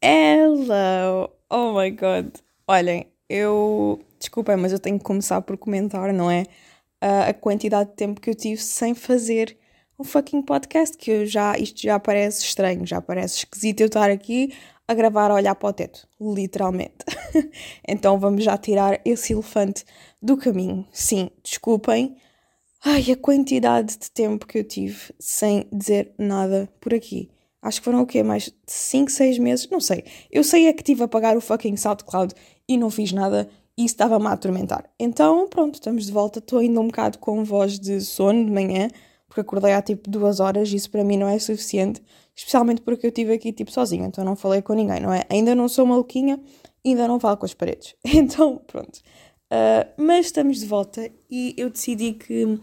Hello! Oh my god! Olhem, eu. Desculpem, mas eu tenho que começar por comentar, não é? a quantidade de tempo que eu tive sem fazer um fucking podcast, que eu já, isto já parece estranho, já parece esquisito eu estar aqui a gravar a olhar para o teto, literalmente. então vamos já tirar esse elefante do caminho. Sim, desculpem. Ai, a quantidade de tempo que eu tive sem dizer nada por aqui. Acho que foram o quê? Mais de 5, 6 meses? Não sei. Eu sei é que tive a pagar o fucking SoundCloud e não fiz nada e isso estava-me a atormentar. Então, pronto, estamos de volta. Estou ainda um bocado com voz de sono de manhã, porque acordei há tipo duas horas e isso para mim não é suficiente, especialmente porque eu estive aqui tipo sozinha, então não falei com ninguém, não é? Ainda não sou maluquinha, ainda não falo com as paredes. Então, pronto. Uh, mas estamos de volta e eu decidi que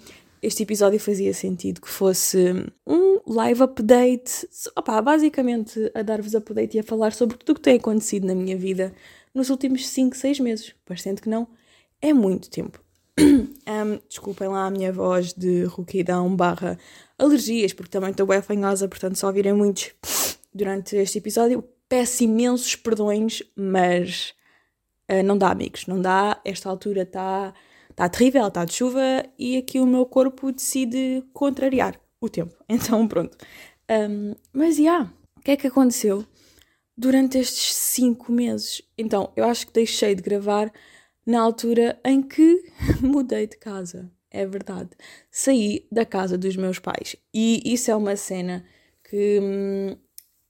este episódio fazia sentido que fosse um live update, basicamente a dar-vos update e a falar sobre tudo o que tem acontecido na minha vida nos últimos 5, 6 meses. Parecendo que não, é muito tempo. um, desculpem lá a minha voz de rouquidão barra alergias, porque também estou bem afanhosa, portanto só ouvirem muitos durante este episódio. Peço imensos perdões, mas uh, não dá, amigos, não dá. Esta altura está tá terrível, está de chuva e aqui o meu corpo decide contrariar o tempo. Então, pronto. Um, mas, já, yeah, o que é que aconteceu durante estes cinco meses? Então, eu acho que deixei de gravar na altura em que mudei de casa. É verdade. Saí da casa dos meus pais. E isso é uma cena que hum,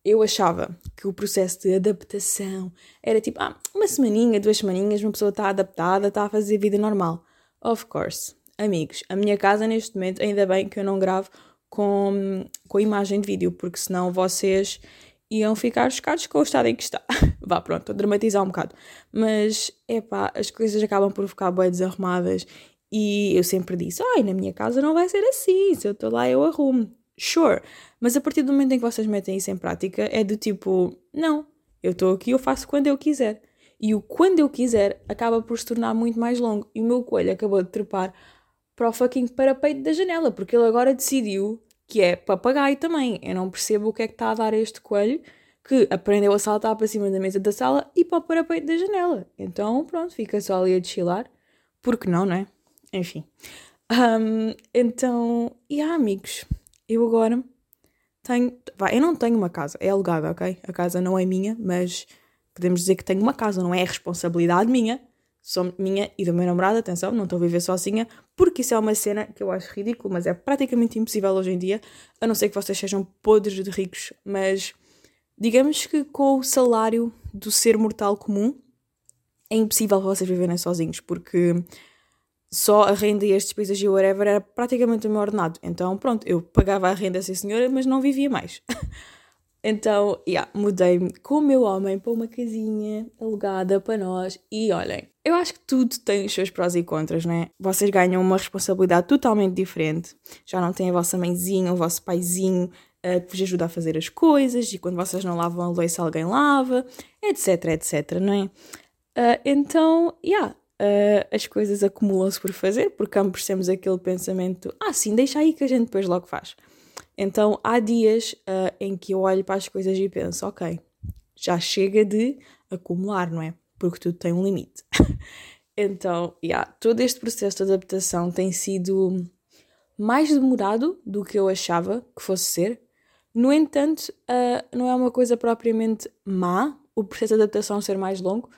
eu achava que o processo de adaptação era tipo, ah, uma semaninha, duas semaninhas, uma pessoa está adaptada, está a fazer vida normal. Of course. Amigos, a minha casa neste momento, ainda bem que eu não gravo com, com imagem de vídeo, porque senão vocês iam ficar chocados com o estado em que está. Vá, pronto, estou a dramatizar um bocado. Mas, é as coisas acabam por ficar bem desarrumadas e eu sempre disse, ai, na minha casa não vai ser assim, se eu estou lá eu arrumo. Sure, mas a partir do momento em que vocês metem isso em prática, é do tipo, não, eu estou aqui, eu faço quando eu quiser. E o quando eu quiser acaba por se tornar muito mais longo. E o meu coelho acabou de trepar para o fucking parapeito da janela, porque ele agora decidiu que é papagaio também. Eu não percebo o que é que está a dar a este coelho que aprendeu a saltar para cima da mesa da sala e para o parapeito da janela. Então, pronto, fica só ali a desfilar. Porque não, não é? Enfim. Um, então, e há amigos. Eu agora tenho. Vai, eu não tenho uma casa, é alugada, ok? A casa não é minha, mas podemos dizer que tenho uma casa, não é responsabilidade minha, sou minha e do meu namorado, atenção, não estou a viver sozinha, porque isso é uma cena que eu acho ridículo, mas é praticamente impossível hoje em dia, a não ser que vocês sejam podres de ricos, mas digamos que com o salário do ser mortal comum é impossível vocês viverem sozinhos, porque só a renda e as despesas e whatever era praticamente o meu ordenado. Então, pronto, eu pagava a renda a essa senhora, mas não vivia mais. Então, yeah, mudei-me com o meu homem para uma casinha alugada para nós. E olhem, eu acho que tudo tem os seus prós e contras, né? Vocês ganham uma responsabilidade totalmente diferente. Já não têm a vossa mãezinha, o vosso paizinho uh, que vos ajuda a fazer as coisas. E quando vocês não lavam a louça, alguém lava, etc, etc, não é? Uh, então, yeah, uh, as coisas acumulam-se por fazer, porque ambos temos aquele pensamento: ah, sim, deixa aí que a gente depois logo faz. Então há dias uh, em que eu olho para as coisas e penso, ok, já chega de acumular, não é? Porque tudo tem um limite. então, yeah, todo este processo de adaptação tem sido mais demorado do que eu achava que fosse ser. No entanto, uh, não é uma coisa propriamente má o processo de adaptação ser mais longo.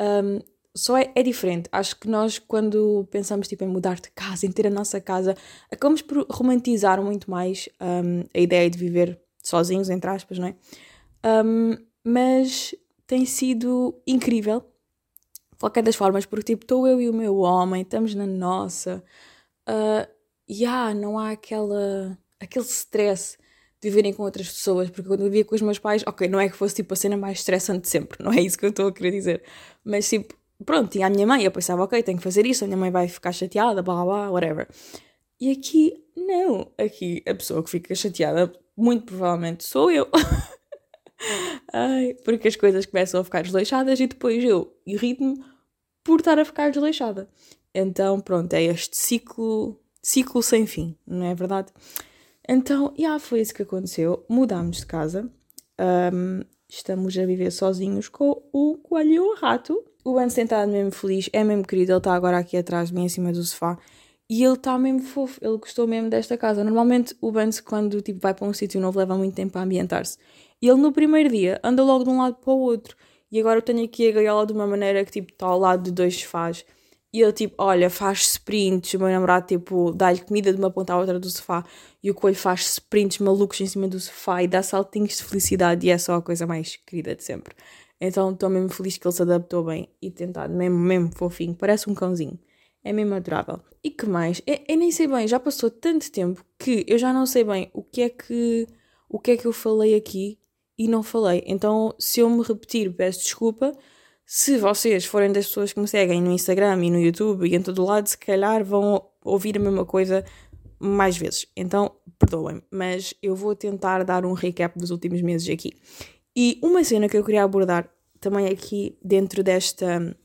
Um, só é, é, diferente. Acho que nós, quando pensamos tipo, em mudar de casa, em ter a nossa casa, acabamos por romantizar muito mais um, a ideia de viver sozinhos, entre aspas, não é? Um, mas tem sido incrível, de qualquer das formas, porque tipo, estou eu e o meu homem, estamos na nossa, uh, e ah, não há aquela, aquele stress de viverem com outras pessoas, porque quando eu vivia com os meus pais, ok, não é que fosse tipo a cena mais estressante de sempre, não é isso que eu estou a querer dizer, mas tipo, pronto, tinha a minha mãe, eu pensava, ok, tenho que fazer isso, a minha mãe vai ficar chateada, blá blá, whatever. E aqui, não. Aqui, a pessoa que fica chateada, muito provavelmente sou eu. Ai, porque as coisas começam a ficar desleixadas e depois eu irrito-me por estar a ficar desleixada. Então, pronto, é este ciclo, ciclo sem fim, não é verdade? Então, já yeah, foi isso que aconteceu. Mudámos de casa. Um, estamos a viver sozinhos com o coelho e o rato. O Ben sentado mesmo feliz, é mesmo querido, ele está agora aqui atrás de mim, em cima do sofá. E ele está mesmo fofo, ele gostou mesmo desta casa. Normalmente o Benz, quando tipo, vai para um sítio novo, leva muito tempo a ambientar-se. E ele no primeiro dia anda logo de um lado para o outro. E agora eu tenho aqui a gaiola de uma maneira que tipo está ao lado de dois sofás. E ele tipo, olha, faz sprints. O meu namorado tipo dá-lhe comida de uma ponta à outra do sofá. E o coelho faz sprints malucos em cima do sofá e dá saltinhos de felicidade. E é só a coisa mais querida de sempre. Então estou mesmo feliz que ele se adaptou bem e tentado, mesmo, mesmo fofinho. Parece um cãozinho. É mesmo adorável. E que mais? Eu, eu, nem sei bem, já passou tanto tempo que eu já não sei bem o que é que o que é que eu falei aqui e não falei. Então, se eu me repetir, peço desculpa. Se vocês forem das pessoas que me seguem no Instagram e no YouTube e em todo lado, se calhar vão ouvir a mesma coisa mais vezes. Então, perdoem, mas eu vou tentar dar um recap dos últimos meses aqui. E uma cena que eu queria abordar também aqui dentro desta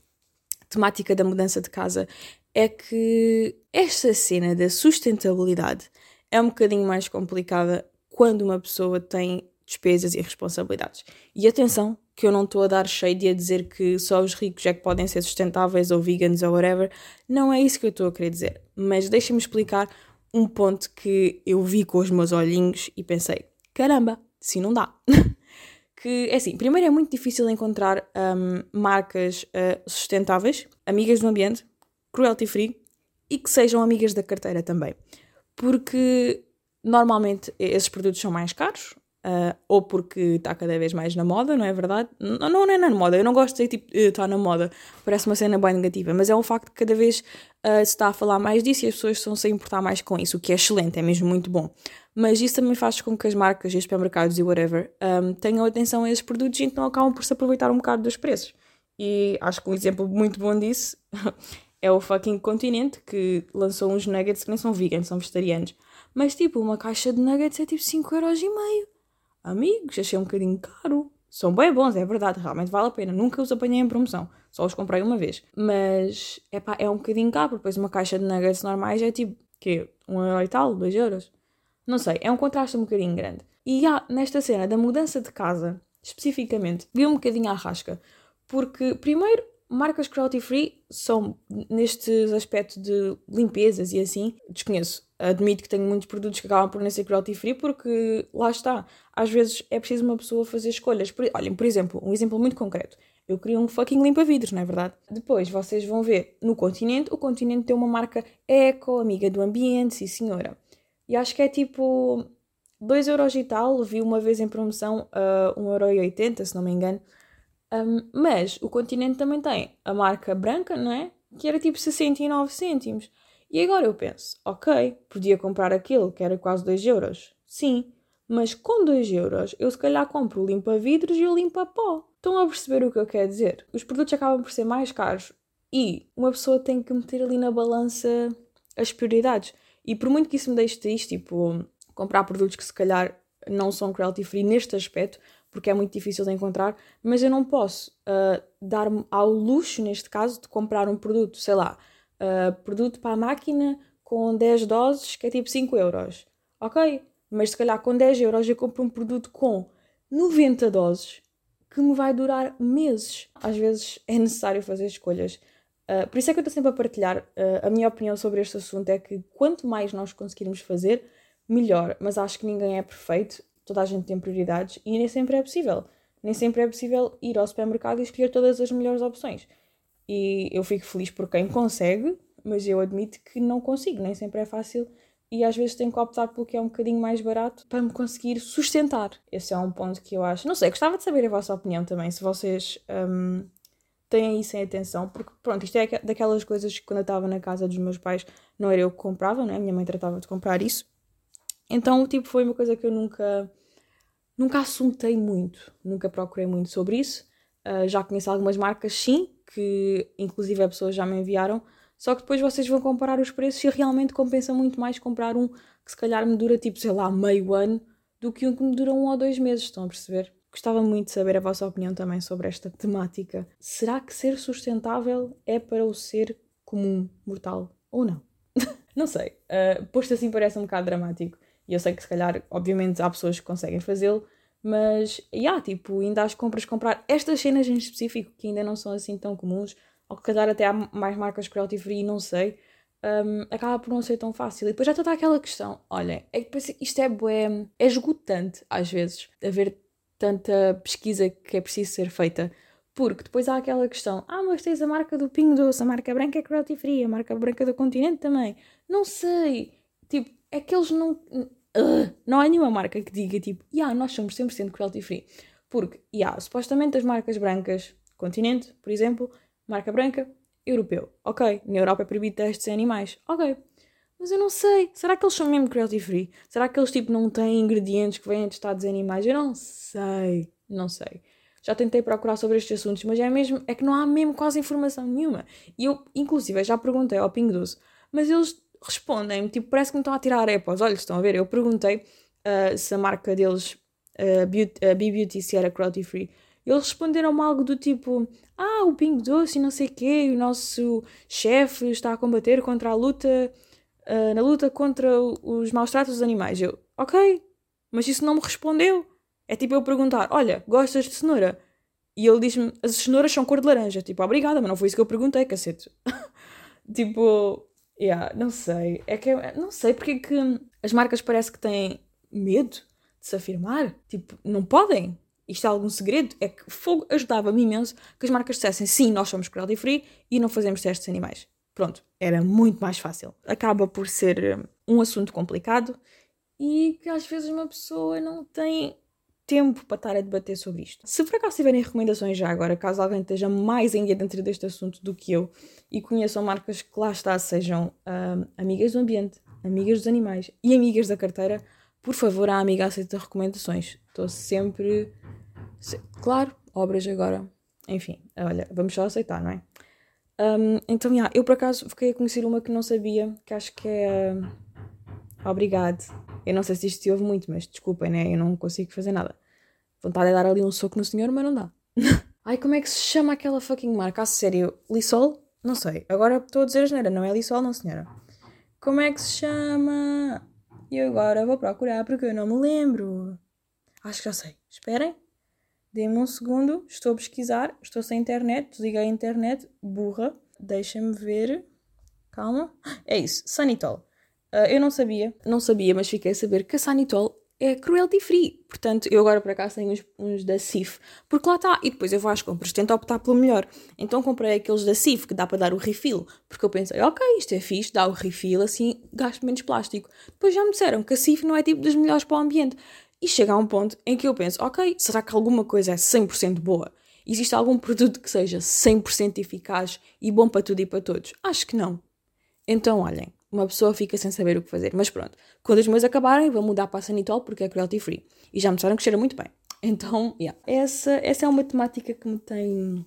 temática da mudança de casa é que esta cena da sustentabilidade é um bocadinho mais complicada quando uma pessoa tem despesas e responsabilidades. E atenção, que eu não estou a dar shade e a dizer que só os ricos é que podem ser sustentáveis ou veganos ou whatever. Não é isso que eu estou a querer dizer. Mas deixem-me explicar um ponto que eu vi com os meus olhinhos e pensei: caramba, se não dá. que é assim, primeiro é muito difícil encontrar um, marcas uh, sustentáveis, amigas do ambiente, cruelty free e que sejam amigas da carteira também. Porque normalmente esses produtos são mais caros, uh, ou porque está cada vez mais na moda, não é verdade? Não, não, não é na moda, eu não gosto de dizer tipo, está na moda, parece uma cena bem negativa, mas é um facto que cada vez uh, se está a falar mais disso e as pessoas estão-se a importar mais com isso, o que é excelente, é mesmo muito bom. Mas isso também faz com que as marcas e os supermercados e whatever um, tenham atenção a esses produtos e então acabam por se aproveitar um bocado dos preços. E acho que um exemplo muito bom disso é o fucking Continente que lançou uns nuggets que nem são veganos, são vegetarianos. Mas tipo, uma caixa de nuggets é tipo 5,5€. Amigos, achei um bocadinho caro. São bem bons, é verdade, realmente vale a pena. Nunca os apanhei em promoção, só os comprei uma vez. Mas epá, é um bocadinho caro, porque depois uma caixa de nuggets normais é tipo, quê? Um euro e tal, dois euros? Não sei, é um contraste um bocadinho grande. E há, nesta cena da mudança de casa, especificamente, vi um bocadinho à rasca. Porque, primeiro, marcas cruelty free são, nestes aspectos de limpezas e assim, desconheço. Admito que tenho muitos produtos que acabam por não ser cruelty free porque lá está. Às vezes é preciso uma pessoa fazer escolhas. Por, olhem, por exemplo, um exemplo muito concreto. Eu queria um fucking limpa-vidros, não é verdade? Depois vocês vão ver no continente, o continente tem uma marca eco, amiga do ambiente, sim senhora. E acho que é tipo 2 euros e tal, vi uma vez em promoção a uh, 1,80€, se não me engano. Um, mas o continente também tem a marca branca, não é? Que era tipo 69 cêntimos. E agora eu penso, ok, podia comprar aquilo que era quase 2 euros. Sim, mas com 2 euros eu se calhar compro o limpa-vidros e o limpa-pó. Estão a perceber o que eu quero dizer? Os produtos acabam por ser mais caros e uma pessoa tem que meter ali na balança as prioridades. E por muito que isso me deixe triste, tipo, comprar produtos que se calhar não são cruelty free neste aspecto, porque é muito difícil de encontrar, mas eu não posso uh, dar-me ao luxo, neste caso, de comprar um produto, sei lá, uh, produto para a máquina com 10 doses, que é tipo 5 euros. Ok, mas se calhar com 10 euros eu compro um produto com 90 doses que me vai durar meses. Às vezes é necessário fazer escolhas. Uh, por isso é que eu estou sempre a partilhar. Uh, a minha opinião sobre este assunto é que quanto mais nós conseguirmos fazer, melhor. Mas acho que ninguém é perfeito toda a gente tem prioridades e nem sempre é possível. Nem sempre é possível ir ao supermercado e escolher todas as melhores opções. E eu fico feliz por quem consegue, mas eu admito que não consigo, nem sempre é fácil e às vezes tenho que optar pelo que é um bocadinho mais barato para me conseguir sustentar. Esse é um ponto que eu acho. Não sei, gostava de saber a vossa opinião também, se vocês um, têm isso em atenção, porque pronto, isto é daquelas coisas que quando eu estava na casa dos meus pais não era eu que comprava, né? minha mãe tratava de comprar isso. Então, tipo, foi uma coisa que eu nunca Nunca assuntei muito, nunca procurei muito sobre isso. Uh, já conheço algumas marcas, sim, que inclusive as pessoas já me enviaram. Só que depois vocês vão comparar os preços e realmente compensa muito mais comprar um que se calhar me dura tipo, sei lá, meio ano do que um que me dura um ou dois meses. Estão a perceber? Gostava muito de saber a vossa opinião também sobre esta temática. Será que ser sustentável é para o ser comum, mortal ou não? não sei. Uh, posto assim parece um bocado dramático. E eu sei que se calhar, obviamente, há pessoas que conseguem fazê-lo, Mas, yeah, tipo, ainda às compras comprar estas cenas em específico, que ainda não são assim tão comuns, ou que calhar até há mais marcas cruelty free, não sei, um, acaba por não ser tão fácil. E depois já está aquela questão, olha, é que isto é bué, é esgotante às vezes, haver tanta pesquisa que é preciso ser feita. Porque depois há aquela questão, ah, mas tens a marca do Pingo Doce, a marca branca é cruelty free, a marca branca do continente também. Não sei. Tipo, é que eles não não há nenhuma marca que diga tipo, yeah, nós somos 100% cruelty free. Porque, yeah, supostamente as marcas brancas, Continente, por exemplo, marca branca, europeu. Ok, na Europa é proibido testes em animais. Ok. Mas eu não sei. Será que eles são mesmo cruelty free? Será que eles tipo não têm ingredientes que vêm de estados em animais? Eu não sei. Não sei. Já tentei procurar sobre estes assuntos, mas é mesmo é que não há mesmo quase informação nenhuma. E eu, inclusive, já perguntei ao Ping Doce, mas eles respondem-me, tipo, parece que me estão a tirar arepas. Olha, estão a ver? Eu perguntei uh, se a marca deles, uh, Beauty, uh, B-Beauty, se era cruelty free. Eles responderam-me algo do tipo: Ah, o Pingo Doce e não sei o quê, o nosso chefe está a combater contra a luta, uh, na luta contra os maus tratos dos animais. Eu, ok, mas isso não me respondeu. É tipo eu perguntar: Olha, gostas de cenoura? E ele diz-me: As cenouras são cor de laranja. Tipo, obrigada, mas não foi isso que eu perguntei, cacete. tipo, Yeah, não sei. É que não sei porque é que as marcas parece que têm medo de se afirmar. Tipo, não podem. Isto é algum segredo? É que fogo ajudava-me imenso que as marcas dissessem sim, nós somos cruelty free e não fazemos testes animais. Pronto, era muito mais fácil. Acaba por ser um assunto complicado e que às vezes uma pessoa não tem tempo para estar a debater sobre isto. Se por acaso tiverem recomendações já agora, caso alguém esteja mais ainda dentro deste assunto do que eu e conheçam marcas que lá está, sejam uh, amigas do ambiente, amigas dos animais e amigas da carteira, por favor, a amiga aceita recomendações. Estou sempre. Claro, obras agora. Enfim, olha, vamos só aceitar, não é? Um, então, yeah, eu por acaso fiquei a conhecer uma que não sabia, que acho que é. Uh, obrigado. Eu não sei se isto se ouve muito, mas desculpem, né? Eu não consigo fazer nada. Vontade de dar ali um soco no senhor, mas não dá. Ai, como é que se chama aquela fucking marca? A sério, Lissol? Não sei. Agora estou a dizer a geneira, não é Lissol, não senhora. Como é que se chama? E agora vou procurar porque eu não me lembro. Acho que já sei. Esperem. Dê-me um segundo. Estou a pesquisar. Estou sem internet. Desliguei a internet. Burra. Deixem-me ver. Calma. É isso. Sanitol. Uh, eu não sabia. Não sabia, mas fiquei a saber que a Sanitol é cruelty free. Portanto, eu agora por acaso tenho uns, uns da CIF, porque lá está. E depois eu vou às compras, tento optar pelo melhor. Então comprei aqueles da CIF que dá para dar o refill, porque eu pensei, ok, isto é fixe, dá o refill, assim gasto menos plástico. Depois já me disseram que a CIF não é tipo dos melhores para o ambiente. E chega a um ponto em que eu penso, ok, será que alguma coisa é 100% boa? Existe algum produto que seja 100% eficaz e bom para tudo e para todos? Acho que não. Então, olhem, uma pessoa fica sem saber o que fazer. Mas pronto, quando os meus acabarem, vou mudar para a Sanitol porque é cruelty free. E já me disseram que cheira muito bem. Então, yeah. essa, essa é uma temática que me tem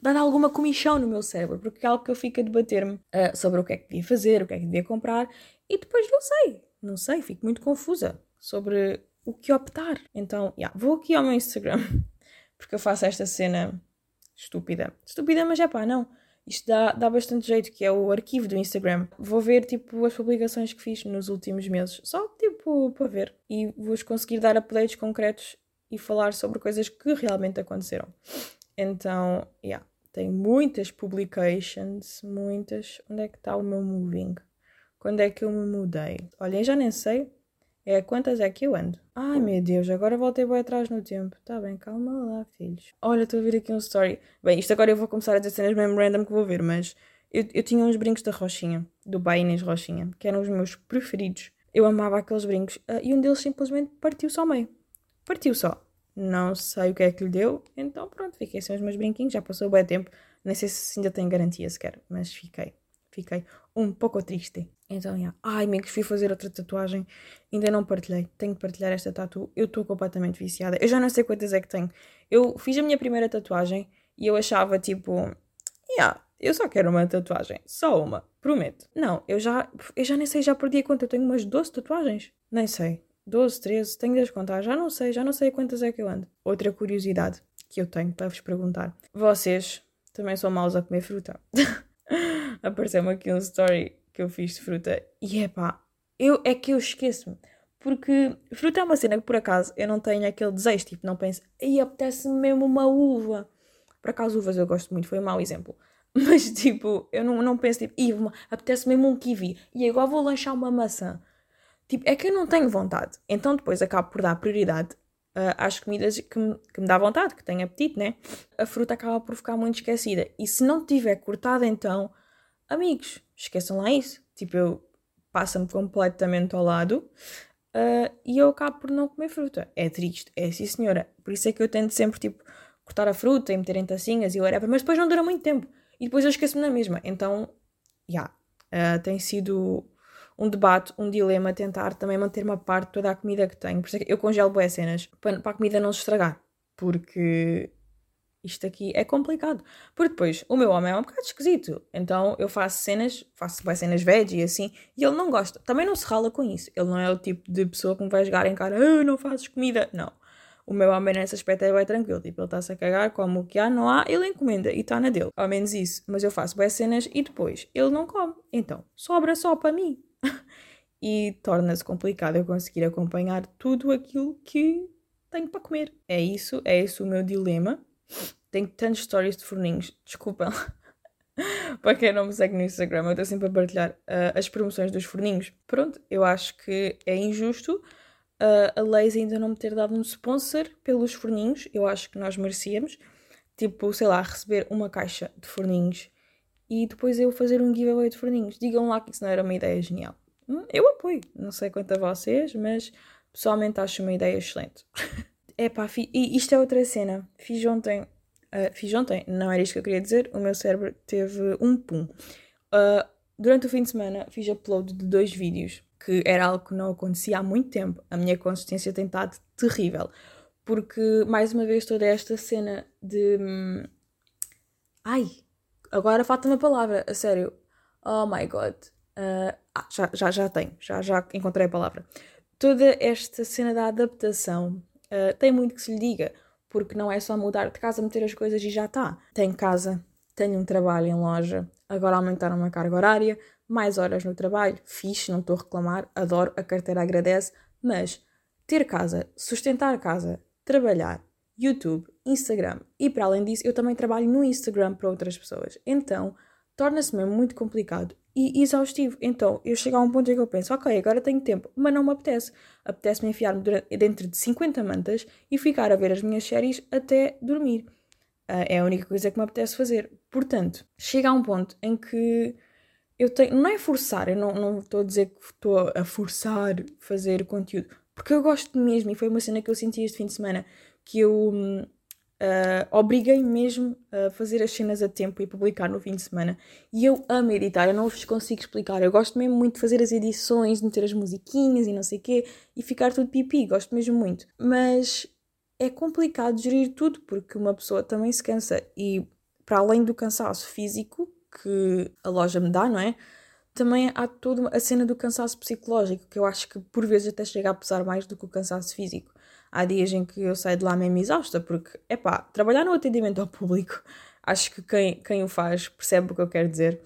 dado alguma comichão no meu cérebro, porque é algo que eu fico a debater-me uh, sobre o que é que devia fazer, o que é que devia comprar, e depois não sei, não sei, fico muito confusa sobre o que optar. Então, yeah, vou aqui ao meu Instagram, porque eu faço esta cena estúpida. Estúpida, mas é pá, não isto dá, dá bastante jeito, que é o arquivo do Instagram. Vou ver, tipo, as publicações que fiz nos últimos meses, só, tipo, para ver. E vos conseguir dar updates concretos e falar sobre coisas que realmente aconteceram. Então, yeah, tem muitas publications, muitas. Onde é que está o meu moving? Quando é que eu me mudei? Olhem, já nem sei. É quantas é que eu ando? Ai meu Deus, agora voltei bem atrás no tempo. Tá bem, calma lá, filhos. Olha, estou a ver aqui um story. Bem, isto agora eu vou começar a dizer cenas mesmo random que vou ver, mas eu, eu tinha uns brincos da Rochinha, do Bainês Rochinha, que eram os meus preferidos. Eu amava aqueles brincos uh, e um deles simplesmente partiu-se ao meio. Partiu só. Não sei o que é que lhe deu, então pronto, fiquei sem os meus brinquinhos. Já passou bem tempo, nem sei se ainda tem garantia sequer, mas fiquei. Fiquei um pouco triste. Então, yeah. ai, amigos, fui fazer outra tatuagem, ainda não partilhei. Tenho que partilhar esta tatu. Eu estou completamente viciada. Eu já não sei quantas é que tenho. Eu fiz a minha primeira tatuagem e eu achava tipo, yeah, eu só quero uma tatuagem, só uma, prometo. Não, eu já, eu já nem sei, já perdi a conta. Eu tenho umas 12 tatuagens, nem sei. 12, 13, tenho de as contar, já não sei, já não sei quantas é que eu ando. Outra curiosidade que eu tenho para vos perguntar: vocês também são maus a comer fruta? Apareceu-me aqui um story que eu fiz de fruta. E é pá, eu, é que eu esqueço-me. Porque fruta é uma cena que por acaso eu não tenho aquele desejo, tipo, não penso, aí apetece-me mesmo uma uva. Por acaso, uvas eu gosto muito, foi um mau exemplo. Mas tipo, eu não, não penso, tipo, apetece mesmo um kiwi e agora vou lanchar uma maçã. Tipo, é que eu não tenho vontade. Então depois acabo por dar prioridade uh, às comidas que me, que me dá vontade, que tenho apetite, né? A fruta acaba por ficar muito esquecida. E se não tiver cortada, então, amigos, esqueçam lá isso. Tipo, eu passa-me completamente ao lado uh, e eu acabo por não comer fruta. É triste, é sim senhora. Por isso é que eu tento sempre, tipo, cortar a fruta e meter em tacinhas e whatever, mas depois não dura muito tempo. E depois eu esqueço-me na mesma. Então, já, yeah, uh, tem sido um debate, um dilema, tentar também manter uma parte toda a comida que tenho. Por isso é que eu congelo boas cenas para, para a comida não se estragar. Porque isto aqui é complicado. Porque depois, o meu homem é um bocado esquisito. Então eu faço cenas, faço vai cenas veg e assim, e ele não gosta. Também não se rala com isso. Ele não é o tipo de pessoa que me vai jogar em cara, ah, não fazes comida. Não. O meu homem nesse aspecto é bem tranquilo. Tipo, ele está-se a cagar, como o que há, não há, ele encomenda e está na dele. Ao menos isso. Mas eu faço boas cenas e depois ele não come. Então, sobra só para mim. e torna-se complicado eu conseguir acompanhar tudo aquilo que tenho para comer. É isso, é esse o meu dilema. Tenho tantas stories de forninhos, desculpem. para quem não me segue no Instagram, eu estou sempre a partilhar uh, as promoções dos forninhos. Pronto, eu acho que é injusto uh, a Lays ainda não me ter dado um sponsor pelos forninhos. Eu acho que nós merecíamos. Tipo, sei lá, receber uma caixa de forninhos e depois eu fazer um giveaway de forninhos. Digam lá que isso não era uma ideia genial. Eu apoio, não sei quanto a vocês, mas pessoalmente acho uma ideia excelente. é pá, e isto é outra cena. Fiz ontem, uh, fiz ontem, não era isto que eu queria dizer, o meu cérebro teve um pum. Uh, durante o fim de semana fiz upload de dois vídeos, que era algo que não acontecia há muito tempo. A minha consistência tem estado terrível. Porque, mais uma vez, toda esta cena de. Hum, ai, Agora falta uma palavra, a sério. Oh my god. Uh, ah, já, já, já tenho, já, já encontrei a palavra. Toda esta cena da adaptação uh, tem muito que se lhe diga, porque não é só mudar de casa, meter as coisas e já está. Tenho casa, tenho um trabalho em loja, agora aumentaram uma carga horária, mais horas no trabalho, fixe, não estou a reclamar, adoro, a carteira agradece, mas ter casa, sustentar casa, trabalhar, YouTube, Instagram e para além disso eu também trabalho no Instagram para outras pessoas. Então torna-se mesmo muito complicado e exaustivo. Então eu chego a um ponto em que eu penso, ok, agora tenho tempo, mas não me apetece. Apetece-me enfiar-me dentro de 50 mantas e ficar a ver as minhas séries até dormir. Uh, é a única coisa que me apetece fazer. Portanto, chega a um ponto em que eu tenho. Não é forçar, eu não, não estou a dizer que estou a forçar fazer conteúdo, porque eu gosto mesmo e foi uma cena que eu senti este fim de semana que eu uh, obriguei mesmo a fazer as cenas a tempo e publicar no fim de semana. E eu amo editar, eu não vos consigo explicar. Eu gosto mesmo muito de fazer as edições, de meter as musiquinhas e não sei o quê, e ficar tudo pipi, gosto mesmo muito. Mas é complicado gerir tudo, porque uma pessoa também se cansa. E para além do cansaço físico que a loja me dá, não é? Também há toda a cena do cansaço psicológico, que eu acho que por vezes até chega a pesar mais do que o cansaço físico. Há dias em que eu saio de lá mesmo exausta, porque, é pá, trabalhar no atendimento ao público, acho que quem, quem o faz percebe o que eu quero dizer,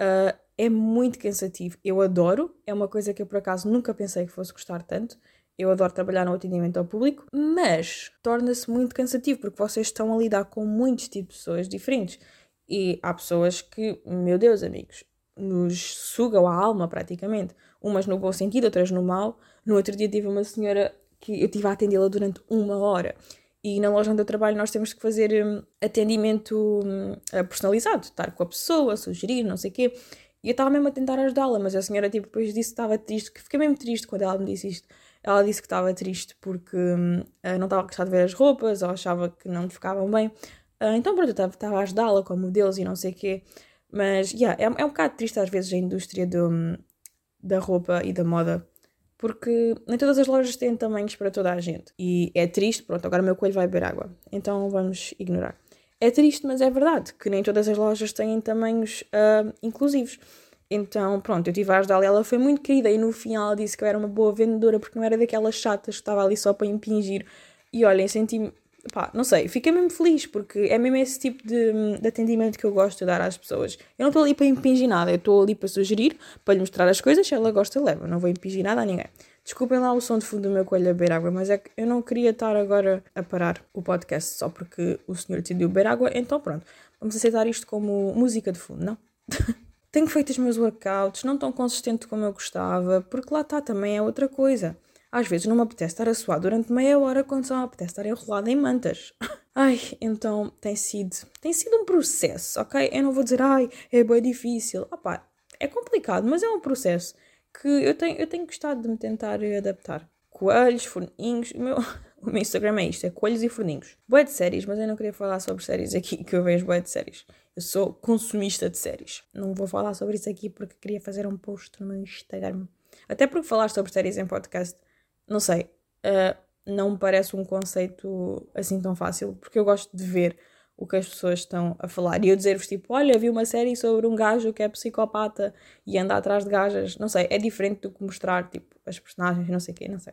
uh, é muito cansativo. Eu adoro, é uma coisa que eu por acaso nunca pensei que fosse gostar tanto. Eu adoro trabalhar no atendimento ao público, mas torna-se muito cansativo porque vocês estão a lidar com muitos tipos de pessoas diferentes. E há pessoas que, meu Deus, amigos, nos sugam a alma praticamente. Umas no bom sentido, outras no mau. No outro dia tive uma senhora que eu tive a atendê-la durante uma hora. E na loja onde eu trabalho nós temos que fazer um, atendimento um, personalizado, estar com a pessoa, sugerir, não sei o quê. E eu estava mesmo a tentar ajudá-la, mas a senhora tipo, depois disse que estava triste, que fiquei mesmo triste quando ela me disse isto. Ela disse que estava triste porque um, não estava a gostar de ver as roupas, ou achava que não ficavam bem. Uh, então pronto, eu estava a ajudá-la com modelos e não sei o quê. Mas yeah, é, é um bocado triste às vezes a indústria do, hum, da roupa e da moda porque nem todas as lojas têm tamanhos para toda a gente. E é triste, pronto, agora o meu coelho vai beber água, então vamos ignorar. É triste, mas é verdade que nem todas as lojas têm tamanhos uh, inclusivos. Então, pronto, eu tive a ajudá-la ela foi muito querida e no final ela disse que eu era uma boa vendedora porque não era daquelas chatas que estava ali só para impingir. E olhem, senti-me pá, não sei, fiquei mesmo feliz porque é mesmo esse tipo de, de atendimento que eu gosto de dar às pessoas. Eu não estou ali para impingir nada, eu estou ali para sugerir, para lhe mostrar as coisas, se ela gosta, leva, não vou impingir nada a ninguém. Desculpem lá o som de fundo do meu coelho a beber água, mas é que eu não queria estar agora a parar o podcast só porque o senhor decidiu beber água, então pronto, vamos aceitar isto como música de fundo, não? Tenho feito os meus workouts, não tão consistente como eu gostava, porque lá está também é outra coisa. Às vezes não me apetece estar a suar durante meia hora quando só me apetece estar enrolada em mantas. Ai, então tem sido, tem sido um processo, ok? Eu não vou dizer, ai, é bem difícil. Opá, é complicado, mas é um processo que eu tenho, eu tenho gostado de me tentar adaptar. Coelhos, forninhos, o meu, o meu Instagram é isto, é coelhos e forninhos. Boé de séries, mas eu não queria falar sobre séries aqui, que eu vejo boé de séries. Eu sou consumista de séries. Não vou falar sobre isso aqui porque queria fazer um post no meu Instagram. Até porque falar sobre séries em podcast, não sei, uh, não me parece um conceito assim tão fácil, porque eu gosto de ver o que as pessoas estão a falar. E eu dizer-vos, tipo, olha, vi uma série sobre um gajo que é psicopata e anda atrás de gajas. Não sei, é diferente do que mostrar, tipo, as personagens, não sei o quê, não sei.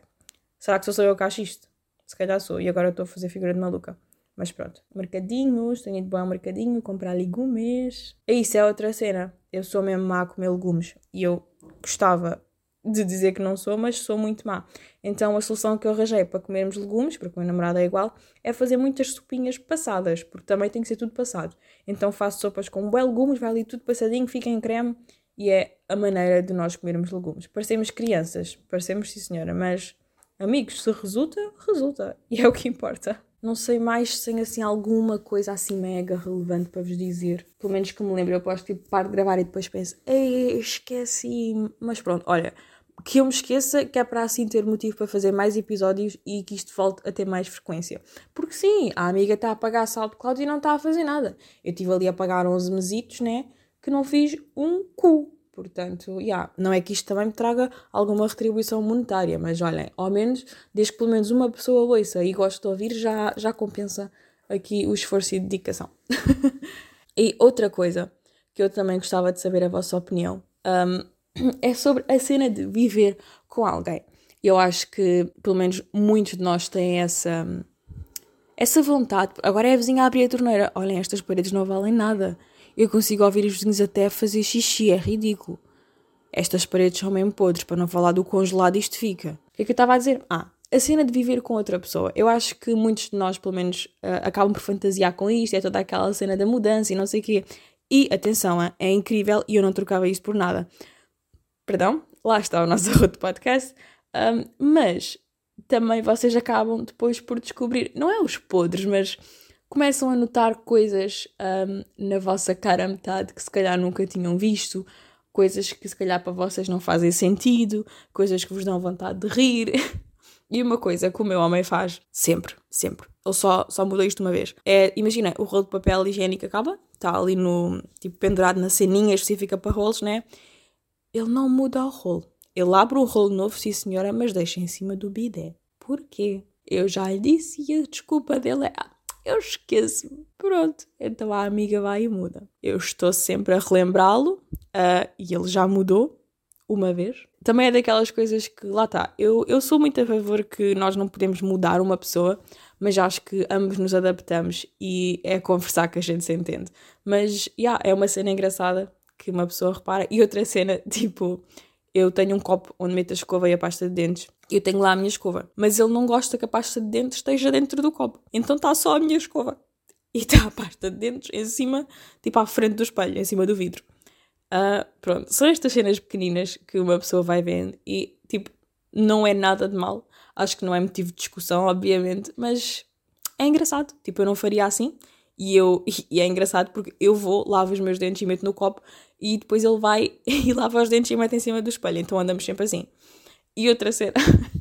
Será que sou eu que acho isto? Se calhar sou, e agora estou a fazer figura de maluca. Mas pronto, mercadinhos, tenho ido bem ao mercadinho, comprar legumes. E isso é outra cena. Eu sou mesmo má a comer legumes. E eu gostava de dizer que não sou, mas sou muito má. Então a solução que eu arranjei para comermos legumes, porque o meu namorado é igual, é fazer muitas sopinhas passadas, porque também tem que ser tudo passado. Então faço sopas com bué legumes, vai ali tudo passadinho, fica em creme e é a maneira de nós comermos legumes. Parecemos crianças, parecemos sim senhora, mas amigos, se resulta, resulta. E é o que importa. Não sei mais se tem assim alguma coisa assim mega relevante para vos dizer. Pelo menos que me lembro, eu posso tipo paro de gravar e depois penso, ei, esqueci. Mas pronto, olha, que eu me esqueça, que é para assim ter motivo para fazer mais episódios e que isto volte a ter mais frequência. Porque sim, a amiga está a pagar SoundCloud e não está a fazer nada. Eu estive ali a pagar 11 mesitos, né? Que não fiz um cu. Portanto, yeah, não é que isto também me traga alguma retribuição monetária, mas olhem, ao menos, desde que pelo menos uma pessoa ouça e goste de ouvir, já, já compensa aqui o esforço e dedicação. e outra coisa que eu também gostava de saber a vossa opinião. Um, é sobre a cena de viver com alguém. Eu acho que, pelo menos, muitos de nós têm essa, essa vontade. Agora é a vizinha a abrir a torneira. Olhem, estas paredes não valem nada. Eu consigo ouvir os vizinhos até fazer xixi, é ridículo. Estas paredes são mesmo podres, para não falar do congelado isto fica. O que é que eu estava a dizer? Ah, a cena de viver com outra pessoa. Eu acho que muitos de nós, pelo menos, uh, acabam por fantasiar com isto, é toda aquela cena da mudança e não sei o quê. E, atenção, é incrível e eu não trocava isso por nada. Perdão, lá está o nosso outro podcast. Um, mas também vocês acabam depois por descobrir, não é os podres, mas começam a notar coisas um, na vossa cara metade que se calhar nunca tinham visto, coisas que se calhar para vocês não fazem sentido, coisas que vos dão vontade de rir. E uma coisa que o meu homem faz sempre, sempre, ele só, só muda isto uma vez, é, imagina, o rolo de papel higiênico acaba, está ali no, tipo, pendurado na ceninha específica para rolos, né? Ele não muda o rolo. Ele abre um rolo novo, sim senhora, mas deixa em cima do bidé. Porquê? Eu já lhe disse e a desculpa dele é ah, eu esqueço-me. Pronto, então a amiga vai e muda. Eu estou sempre a relembrá-lo uh, e ele já mudou uma vez. Também é daquelas coisas que, lá está, eu, eu sou muito a favor que nós não podemos mudar uma pessoa, mas acho que ambos nos adaptamos e é conversar que a gente se entende. Mas, já, yeah, é uma cena engraçada que uma pessoa repara. E outra cena, tipo, eu tenho um copo onde meto a escova e a pasta de dentes. Eu tenho lá a minha escova. Mas ele não gosta que a pasta de dentes esteja dentro do copo. Então está só a minha escova. E está a pasta de dentes em cima, tipo à frente do espelho, em cima do vidro. Uh, pronto, são estas cenas pequeninas que uma pessoa vai vendo e, tipo, não é nada de mal. Acho que não é motivo de discussão, obviamente, mas é engraçado. Tipo, eu não faria assim. E, eu, e é engraçado porque eu vou, lavo os meus dentes e meto no copo e depois ele vai e lava os dentes e mete em cima do espelho. Então andamos sempre assim. E outra cena,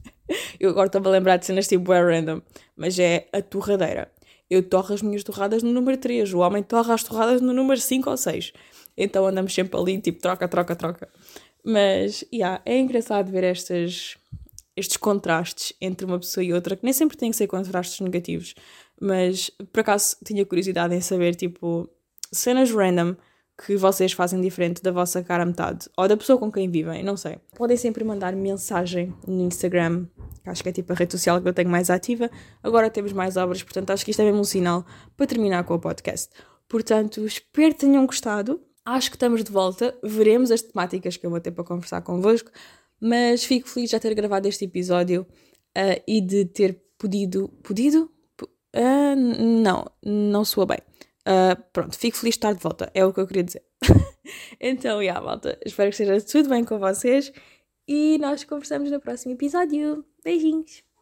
eu agora estou a lembrar de cenas tipo random, mas é a torradeira. Eu torro as minhas torradas no número 3, o homem torra as torradas no número 5 ou 6. Então andamos sempre ali, tipo, troca, troca, troca. Mas, yeah, é engraçado ver estas, estes contrastes entre uma pessoa e outra, que nem sempre têm que ser contrastes negativos. Mas, por acaso, tinha curiosidade em saber, tipo, cenas random que vocês fazem diferente da vossa cara metade ou da pessoa com quem vivem, não sei. Podem sempre mandar mensagem no Instagram, que acho que é tipo a rede social que eu tenho mais ativa. Agora temos mais obras, portanto acho que isto é mesmo um sinal para terminar com o podcast. Portanto, espero que tenham gostado. Acho que estamos de volta. Veremos as temáticas que eu vou ter para conversar convosco. Mas fico feliz de já ter gravado este episódio uh, e de ter podido. Podido? Uh, não, não soa bem. Uh, pronto, fico feliz de estar de volta, é o que eu queria dizer. então, já, yeah, malta, espero que esteja tudo bem com vocês e nós conversamos no próximo episódio. Beijinhos!